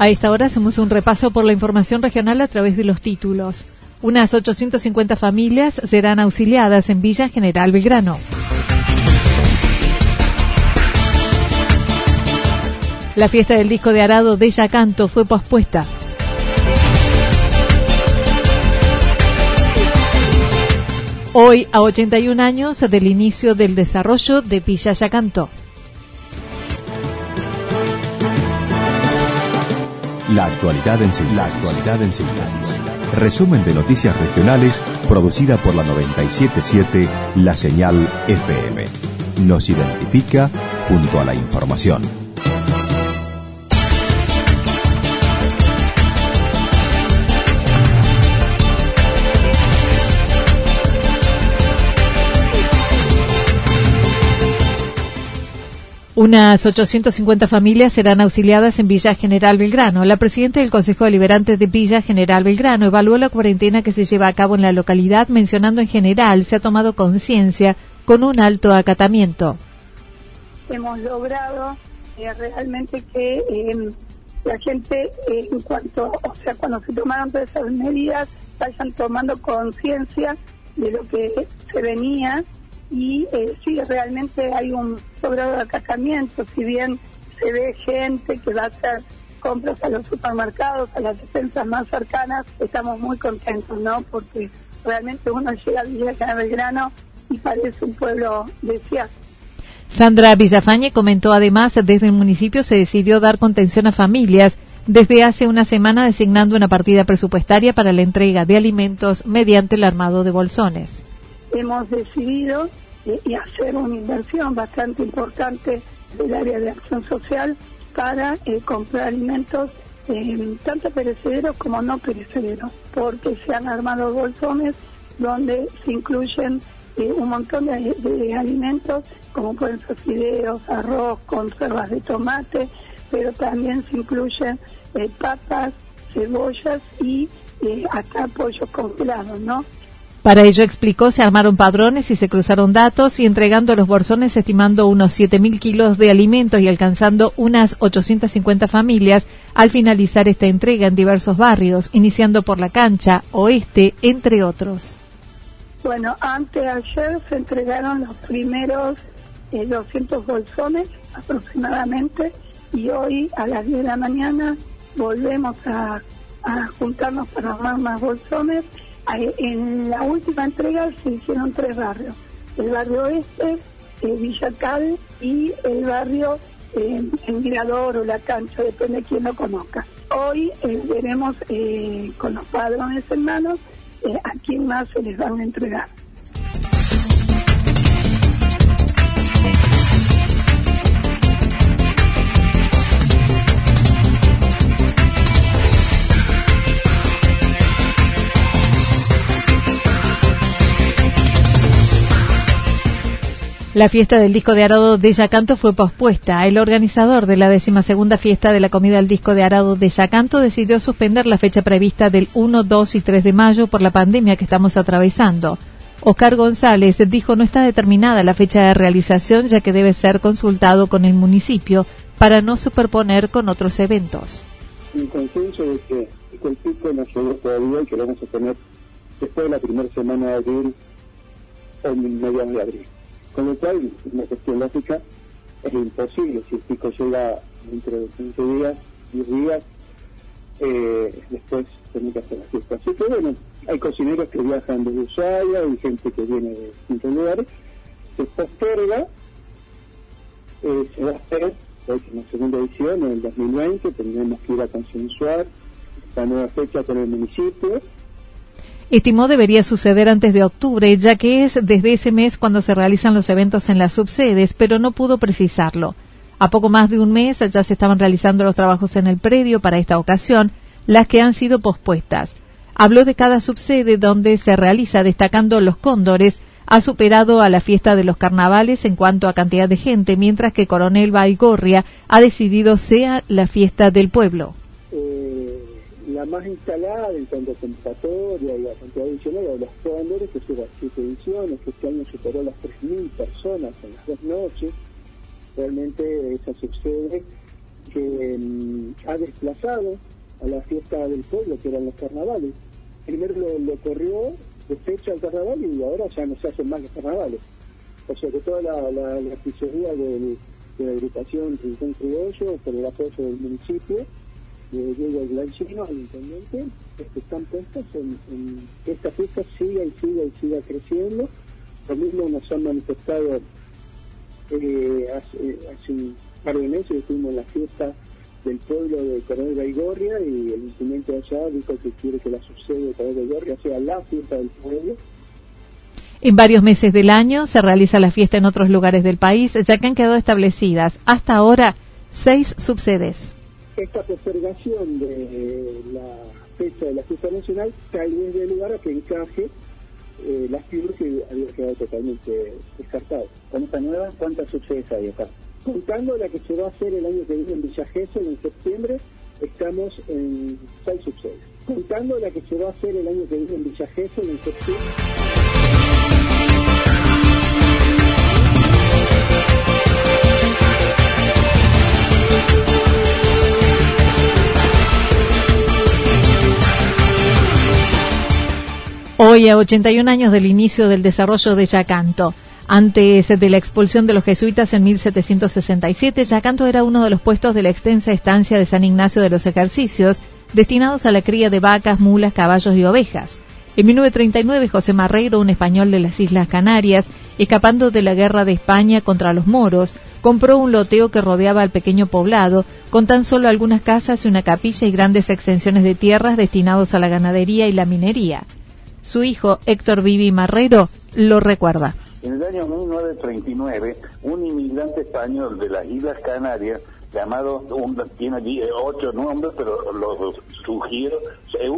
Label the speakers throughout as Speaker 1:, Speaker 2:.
Speaker 1: A esta hora hacemos un repaso por la información regional a través de los títulos. Unas 850 familias serán auxiliadas en Villa General Belgrano. La fiesta del disco de Arado de Yacanto fue pospuesta. Hoy, a 81 años del inicio del desarrollo de Villa Yacanto.
Speaker 2: La actualidad en síntesis. La actualidad en síntesis. Resumen de noticias regionales producida por la 977 La Señal FM. Nos identifica junto a la información.
Speaker 1: Unas 850 familias serán auxiliadas en Villa General Belgrano. La presidenta del Consejo Deliberante de Villa General Belgrano evaluó la cuarentena que se lleva a cabo en la localidad, mencionando en general se ha tomado conciencia con un alto acatamiento.
Speaker 3: Hemos logrado eh, realmente que em, la gente, eh, en cuanto, o sea, cuando se tomaron todas esas medidas, vayan tomando conciencia de lo que se venía y eh, sí, realmente hay un sobrado de acatamiento, si bien se ve gente que va a hacer compras a los supermercados, a las defensas más cercanas, estamos muy contentos, ¿no? Porque realmente uno llega a Villa Belgrano y parece un pueblo deseado.
Speaker 1: Sandra Villafañe comentó además, desde el municipio se decidió dar contención a familias desde hace una semana designando una partida presupuestaria para la entrega de alimentos mediante el armado de bolsones
Speaker 3: hemos decidido eh, hacer una inversión bastante importante del área de acción social para eh, comprar alimentos eh, tanto perecederos como no perecederos, porque se han armado bolsones donde se incluyen un montón de, alimentos como pueden ser fideos, arroz, conservas de tomate, pero también se incluyen papas, cebollas y hasta pollos congelados, ¿no?
Speaker 1: Para ello, explicó, se armaron padrones y se cruzaron datos y entregando los bolsones estimando unos 7.000 kilos de alimentos y alcanzando unas 850 familias al finalizar esta entrega en diversos barrios, iniciando por la cancha, oeste, entre otros.
Speaker 3: Bueno, antes ayer se entregaron los primeros 200 eh, bolsones aproximadamente y hoy a las 10 de la mañana volvemos a, a juntarnos para armar más bolsones en la última entrega se hicieron tres barrios. El barrio Oeste, eh, Villa Cal y el barrio eh, Mirador o La Cancha, depende de quién lo conozca. Hoy eh, veremos eh, con los padrones en manos a quién más se les van a entregar.
Speaker 1: La fiesta del disco de Arado de Yacanto fue pospuesta. El organizador de la decimasegunda fiesta de la comida del disco de Arado de Yacanto decidió suspender la fecha prevista del 1, 2 y 3 de mayo por la pandemia que estamos atravesando. Oscar González dijo no está determinada la fecha de realización ya que debe ser consultado con el municipio para no superponer con otros eventos.
Speaker 4: Un consenso de que el pico no llegó todavía y que lo vamos a tener después de la primera semana de abril o mediados de abril. Con lo cual, una cuestión lógica, es imposible. Si el pico llega dentro de 15 días, 10 días, eh, después tenemos que hacer la fiesta. Así que bueno, hay cocineros que viajan desde Ushuaia, hay gente que viene de distintos lugares. Se posterga, eh, se va a hacer en la segunda edición, en el 2020, tendremos que ir a consensuar la nueva fecha con el municipio
Speaker 1: estimó debería suceder antes de octubre, ya que es desde ese mes cuando se realizan los eventos en las subsedes, pero no pudo precisarlo. A poco más de un mes ya se estaban realizando los trabajos en el predio para esta ocasión, las que han sido pospuestas. Habló de cada subsede donde se realiza, destacando los cóndores, ha superado a la fiesta de los carnavales en cuanto a cantidad de gente, mientras que Coronel Baigorria ha decidido sea la fiesta del pueblo.
Speaker 4: La más instalada en cuanto a convocatoria y a cantidad adicional de los cóndores, que lleva siete ediciones, que este año superó las 3.000 personas en las dos noches. Realmente esa sucede que mm, ha desplazado a la fiesta del pueblo, que eran los carnavales. Primero lo, corrió de fecha al carnaval y ahora ya no se hacen más los carnavales. O sea que toda la, la, de, la agrupación Rincón Criollo, por el apoyo del municipio, de Diego Glancino, al intendente, que están puestos en, que esta fiesta siga y siga y siga creciendo. Lo mismo nos han manifestado eh, hace, un par de meses, estuvimos en la fiesta del pueblo de Coronel Baigorria y el intendente allá dijo que quiere que la sucede de Coronel Baigorria sea la fiesta del pueblo.
Speaker 1: En varios meses del año se realiza la fiesta en otros lugares del país, ya que han quedado establecidas hasta ahora seis subsedes
Speaker 4: esta postergación de la fecha de la fiesta nacional tal vez de lugar a que encaje eh, las que había quedado totalmente descartado.
Speaker 5: Con esta nueva, ¿cuántas subsedes hay acá?
Speaker 4: Contando la que se va a hacer el año que viene en Villa Gesell en septiembre, estamos en seis subsedes. Contando la que se va a hacer el año que viene en Villa Gesell en septiembre.
Speaker 1: Hoy, a 81 años del inicio del desarrollo de Yacanto, antes de la expulsión de los jesuitas en 1767, Yacanto era uno de los puestos de la extensa estancia de San Ignacio de los Ejercicios, destinados a la cría de vacas, mulas, caballos y ovejas. En 1939, José Marreiro, un español de las Islas Canarias, escapando de la guerra de España contra los moros, compró un loteo que rodeaba al pequeño poblado, con tan solo algunas casas una capilla y grandes extensiones de tierras destinados a la ganadería y la minería. Su hijo, Héctor Vivi Marrero, lo recuerda.
Speaker 5: En el año 1939, un inmigrante español de las Islas Canarias, llamado, tiene ocho nombres, pero lo sugiero,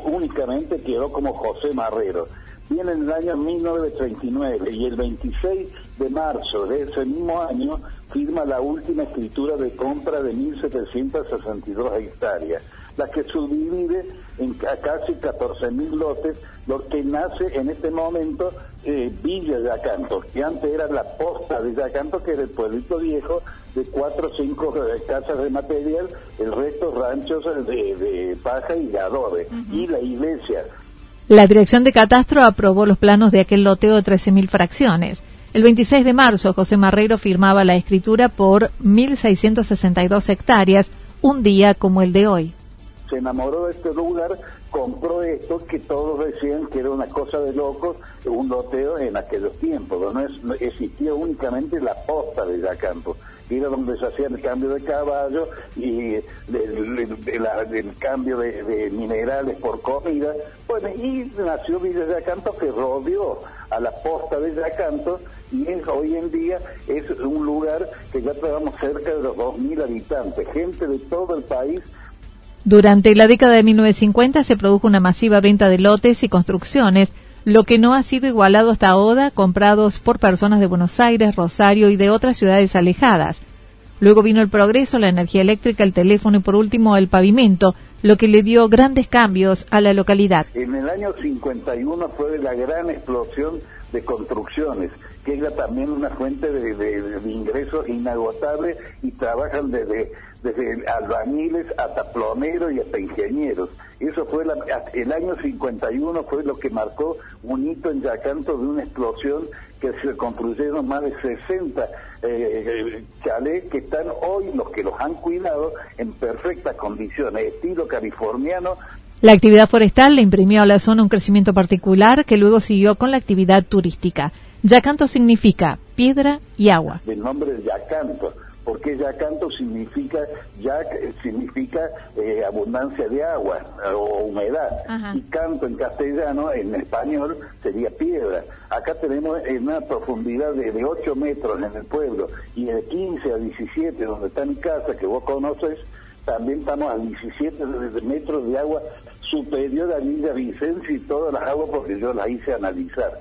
Speaker 5: únicamente quedó como José Marrero. Viene en el año 1939 y el 26 de marzo de ese mismo año firma la última escritura de compra de 1.762 hectáreas la que subdivide en casi 14.000 lotes, lo que nace en este momento eh, Villa Yacanto, que antes era la posta de Yacanto, que era el pueblito viejo de cuatro o cinco eh, casas de material, el resto ranchos de, paja y adobe, y la iglesia.
Speaker 1: La Dirección de Catastro aprobó los planos de aquel loteo de 13.000 fracciones. El 26 de marzo, José Marrero firmaba la escritura por 1.662 hectáreas, un día como el de hoy
Speaker 5: se enamoró de este lugar, compró esto que todos decían que era una cosa de locos, un loteo en aquellos tiempos, no, es, existía únicamente la posta de Yacanto, era donde se hacía el cambio de caballo y el, cambio de, minerales por comida, bueno, y nació Villa Yacanto que rodeó a la posta de Yacanto y hoy en día es un lugar que ya tenemos cerca de los 2.000 habitantes, gente de todo el país
Speaker 1: durante la década de 1950 se produjo una masiva venta de lotes y construcciones, lo que no ha sido igualado hasta ahora, comprados por personas de Buenos Aires, Rosario y de otras ciudades alejadas. Luego vino el progreso, la energía eléctrica, el teléfono y por último el pavimento, lo que le dio grandes cambios a la localidad.
Speaker 5: En el año 51 fue la gran explosión de construcciones, que era también una fuente de, ingresos inagotable y trabajan desde, desde albañiles hasta plomeros y hasta ingenieros. Eso fue el año 51 fue lo que marcó un hito en Yacanto de una explosión que se construyeron más de 60 eh, chalets que están hoy, los que los han cuidado, en perfectas condiciones, estilo californiano.
Speaker 1: La actividad forestal le imprimió a la zona un crecimiento particular que luego siguió con la actividad turística. Yacanto significa piedra y agua.
Speaker 5: El nombre de Yacanto porque yacanto significa yac significa eh, abundancia de agua o humedad. Y canto en castellano en español sería piedra. Acá tenemos en una profundidad de, de 8 metros en el pueblo y de 15 a 17 donde está mi casa que vos conoces también estamos a 17 metros de agua superior a Villa Vicencio y todas las aguas porque yo las hice analizar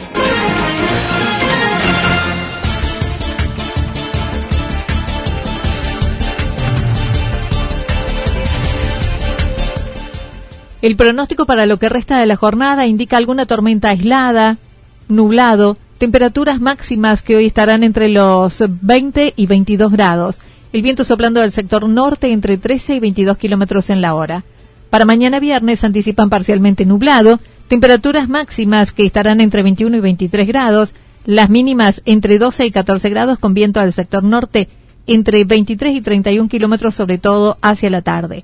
Speaker 1: El pronóstico para lo que resta de la jornada indica alguna tormenta aislada, nublado, temperaturas máximas que hoy estarán entre los 20 y 22 grados. El viento soplando del sector norte entre 13 y 22 kilómetros en la hora. Para mañana viernes anticipan parcialmente nublado, temperaturas máximas que estarán entre 21 y 23 grados, las mínimas entre 12 y 14 grados con viento al sector norte entre 23 y 31 kilómetros sobre todo hacia la tarde.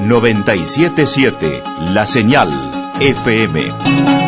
Speaker 2: 977 La Señal FM.